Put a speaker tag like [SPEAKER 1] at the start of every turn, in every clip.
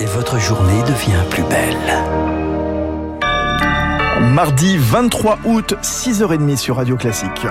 [SPEAKER 1] et votre journée devient plus belle.
[SPEAKER 2] Mardi 23 août, 6h30 sur Radio Classique.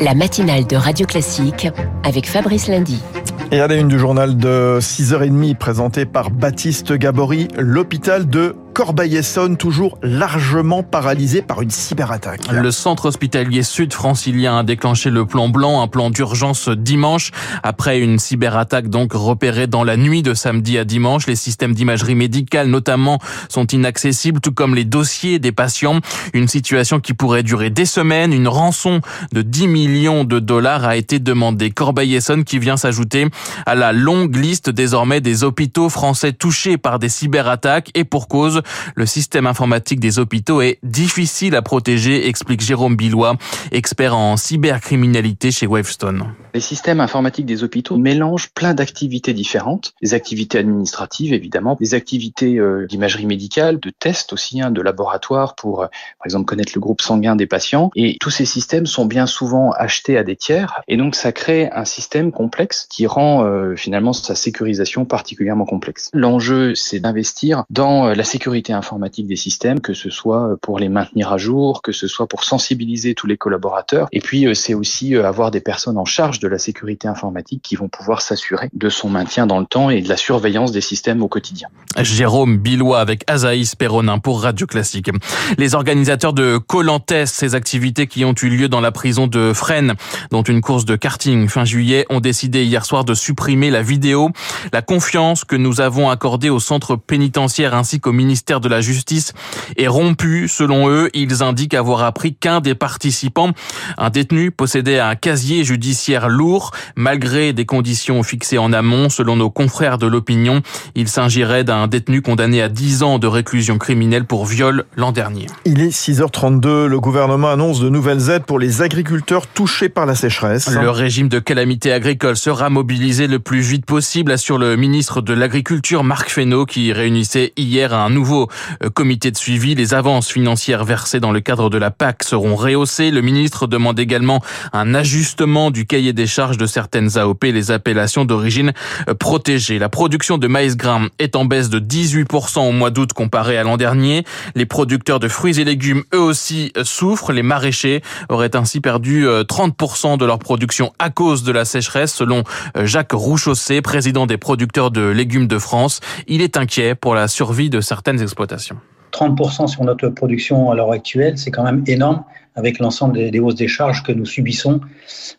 [SPEAKER 3] La matinale de Radio Classique avec Fabrice Lundy.
[SPEAKER 2] Et à la une du journal de 6h30 présenté par Baptiste Gabory, l'hôpital de Corbeil-Essonne, toujours largement paralysé par une cyberattaque.
[SPEAKER 4] Le centre hospitalier sud-francilien a déclenché le plan blanc, un plan d'urgence dimanche. Après une cyberattaque donc repérée dans la nuit de samedi à dimanche, les systèmes d'imagerie médicale notamment sont inaccessibles, tout comme les dossiers des patients. Une situation qui pourrait durer des semaines. Une rançon de 10 millions de dollars a été demandée. Corbeil-Essonne qui vient s'ajouter à la longue liste désormais des hôpitaux français touchés par des cyberattaques et pour cause, le système informatique des hôpitaux est difficile à protéger, explique Jérôme Billois, expert en cybercriminalité chez Wavestone.
[SPEAKER 5] Les systèmes informatiques des hôpitaux mélangent plein d'activités différentes, des activités administratives évidemment, des activités euh, d'imagerie médicale, de tests aussi, hein, de laboratoire pour euh, par exemple connaître le groupe sanguin des patients. Et tous ces systèmes sont bien souvent achetés à des tiers et donc ça crée un système complexe qui rend euh, finalement sa sécurisation particulièrement complexe. L'enjeu c'est d'investir dans la sécurité informatique des systèmes, que ce soit pour les maintenir à jour, que ce soit pour sensibiliser tous les collaborateurs et puis c'est aussi avoir des personnes en charge de la sécurité informatique qui vont pouvoir s'assurer de son maintien dans le temps et de la surveillance des systèmes au quotidien.
[SPEAKER 4] Jérôme Billois avec Azaïs Perronin pour Radio Classique. Les organisateurs de Colantes, ces activités qui ont eu lieu dans la prison de Fresnes, dont une course de karting fin juillet, ont décidé hier soir de supprimer la vidéo. La confiance que nous avons accordée au centre pénitentiaire ainsi qu'au ministère de la Justice est rompue. Selon eux, ils indiquent avoir appris qu'un des participants, un détenu, possédait un casier judiciaire lourd, malgré des conditions fixées en amont. Selon nos confrères de l'opinion, il s'agirait d'un détenu condamné à 10 ans de réclusion criminelle pour viol l'an dernier.
[SPEAKER 2] Il est 6h32. Le gouvernement annonce de nouvelles aides pour les agriculteurs touchés par la sécheresse.
[SPEAKER 4] Le régime de calamité agricole sera mobilisé le plus vite possible, assure le ministre de l'Agriculture Marc Fesneau qui réunissait hier un nouveau euh, comité de suivi. Les avances financières versées dans le cadre de la PAC seront rehaussées. Le ministre demande également un ajustement du cahier des charges de certaines AOP, les appellations d'origine euh, protégée. La production de maïs grain est en baisse de 18% au mois d'août comparé à l'an dernier. Les producteurs de fruits et légumes, eux aussi, euh, souffrent. Les maraîchers auraient ainsi perdu 30% de leur production à cause de la sécheresse, selon Jacques Rouchaussé, président des producteurs de légumes de France. Il est inquiet pour la survie de certaines exploitations.
[SPEAKER 6] 30% sur notre production à l'heure actuelle, c'est quand même énorme avec l'ensemble des, hausses des charges que nous subissons.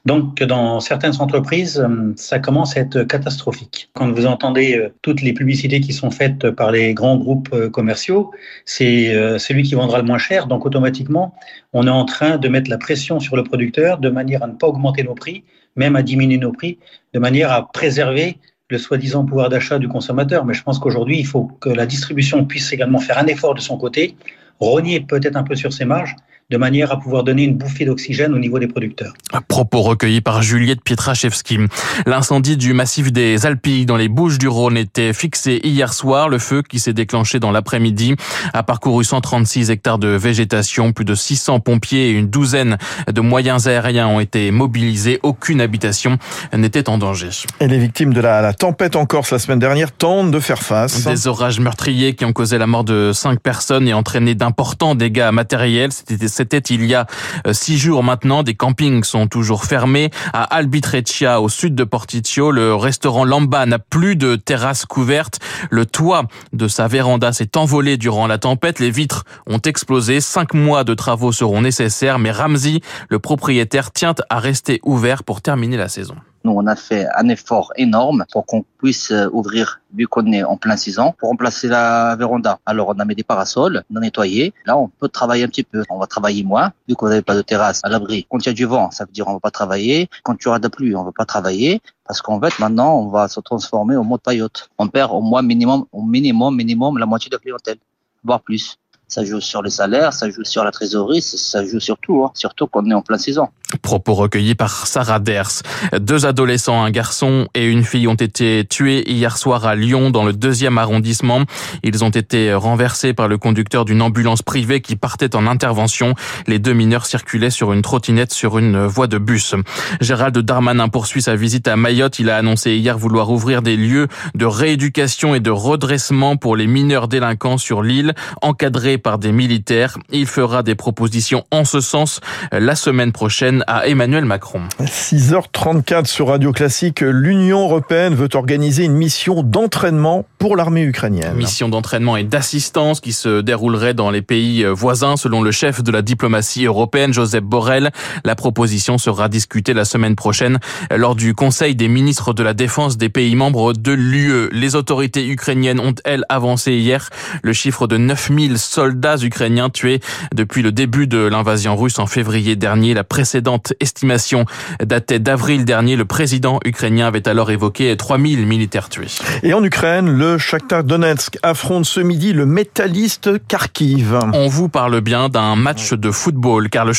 [SPEAKER 6] Donc, dans certaines entreprises, euh, ça commence à être catastrophique. Quand vous entendez euh, toutes les publicités qui sont faites par les grands groupes euh, commerciaux, c'est celui qui vendra le moins cher. Donc, automatiquement, on est en train de mettre la pression sur le producteur de manière à ne pas augmenter nos prix, même à diminuer nos prix, de manière à préserver le soi-disant pouvoir d'achat du consommateur. Mais je pense qu'aujourd'hui, il faut que la distribution puisse également faire un effort de son côté, rogner peut-être un peu sur ses marges, de manière à pouvoir donner une bouffée d'oxygène au niveau des producteurs.
[SPEAKER 4] À propos recueillis par Juliette Pietraszewski. L'incendie du massif des Alpilles dans les Bouches du Rhône était fixé hier soir. Le feu qui s'est déclenché dans l'après-midi a parcouru 136 hectares de végétation. Plus de 600 pompiers et une douzaine de moyens aériens ont été mobilisés. Aucune habitation n'était en danger.
[SPEAKER 2] Et les victimes de la, la, tempête en Corse la semaine dernière tentent de faire face.
[SPEAKER 4] Des orages meurtriers qui ont causé la mort de cinq personnes et entraîné d'importants dégâts matériels. C'était c'était il y a euh, six jours maintenant. Des campings sont toujours fermés. À Albitreccia, au sud de Porticcio, le restaurant Lamba n'a plus de terrasse couverte. Le toit de sa véranda s'est envolé durant la tempête. Les vitres ont explosé. Cinq mois de travaux seront nécessaires, mais Ramsey, le propriétaire, tient à rester ouvert pour terminer la saison.
[SPEAKER 7] Nous, on a fait un effort énorme pour qu'on puisse euh, ouvrir, vu qu'on est en plein saison, pour remplacer la véranda. Alors, on a mis des parasols, on a nettoyé. Là, on peut travailler un petit peu. On va travailler moins, vu qu'on n'avait pas de terrasse à l'abri. Quand il y a du vent, ça veut dire on va pas travailler. Quand il y aura de la pluie, on va pas travailler. Parce qu'en fait, maintenant, on va se transformer au mode paillote. On perd au moins minimum, au minimum, minimum, la moitié de la clientèle, voire plus. Ça joue sur les salaires, ça joue sur la trésorerie, ça joue sur tout, hein. surtout qu'on est en pleine saison.
[SPEAKER 4] Propos recueillis par Sarah Ders. Deux adolescents, un garçon et une fille, ont été tués hier soir à Lyon, dans le deuxième arrondissement. Ils ont été renversés par le conducteur d'une ambulance privée qui partait en intervention. Les deux mineurs circulaient sur une trottinette sur une voie de bus. Gérald Darmanin poursuit sa visite à Mayotte. Il a annoncé hier vouloir ouvrir des lieux de rééducation et de redressement pour les mineurs délinquants sur l'île, encadrés par des militaires. Il fera des propositions en ce sens la semaine prochaine à Emmanuel Macron.
[SPEAKER 2] 6h34 sur Radio Classique, l'Union européenne veut organiser une mission d'entraînement pour l'armée ukrainienne.
[SPEAKER 4] Mission d'entraînement et d'assistance qui se déroulerait dans les pays voisins selon le chef de la diplomatie européenne, Joseph Borrell. La proposition sera discutée la semaine prochaine lors du Conseil des ministres de la Défense des pays membres de l'UE. Les autorités ukrainiennes ont, elles, avancé hier le chiffre de 9000 soldats ukrainiens tués depuis le début de l'invasion russe en février dernier. La précédente estimation datait d'avril dernier. Le président ukrainien avait alors évoqué 3000 militaires tués.
[SPEAKER 2] Et en Ukraine, le Shakhtar Donetsk affronte ce midi le métalliste Kharkiv.
[SPEAKER 4] On vous parle bien d'un match de football car le,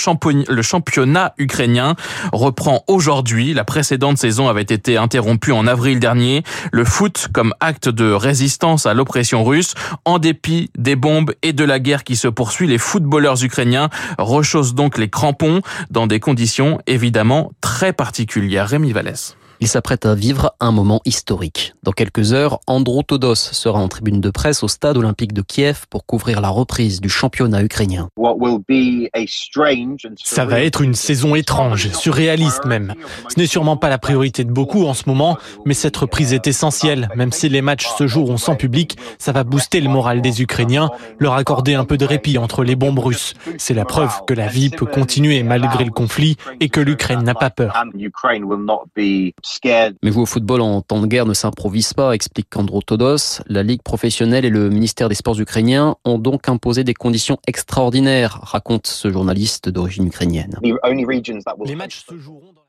[SPEAKER 4] le championnat ukrainien reprend aujourd'hui. La précédente saison avait été interrompue en avril dernier. Le foot comme acte de résistance à l'oppression russe. En dépit des bombes et de la guerre qui se poursuit, les footballeurs ukrainiens rechaussent donc les crampons dans des conditions évidemment très particulières. Rémi Vallès.
[SPEAKER 8] Il s'apprête à vivre un moment historique. Dans quelques heures, Andro Todos sera en tribune de presse au stade olympique de Kiev pour couvrir la reprise du championnat ukrainien.
[SPEAKER 9] Ça va être une saison étrange, surréaliste même. Ce n'est sûrement pas la priorité de beaucoup en ce moment, mais cette reprise est essentielle. Même si les matchs se joueront sans public, ça va booster le moral des Ukrainiens, leur accorder un peu de répit entre les bombes russes. C'est la preuve que la vie peut continuer malgré le conflit et que l'Ukraine n'a pas peur.
[SPEAKER 8] Mais vous au football en temps de guerre ne s'improvise pas, explique Kandro Todos. La Ligue professionnelle et le ministère des Sports ukrainiens ont donc imposé des conditions extraordinaires, raconte ce journaliste d'origine ukrainienne.
[SPEAKER 9] Les matchs se joueront dans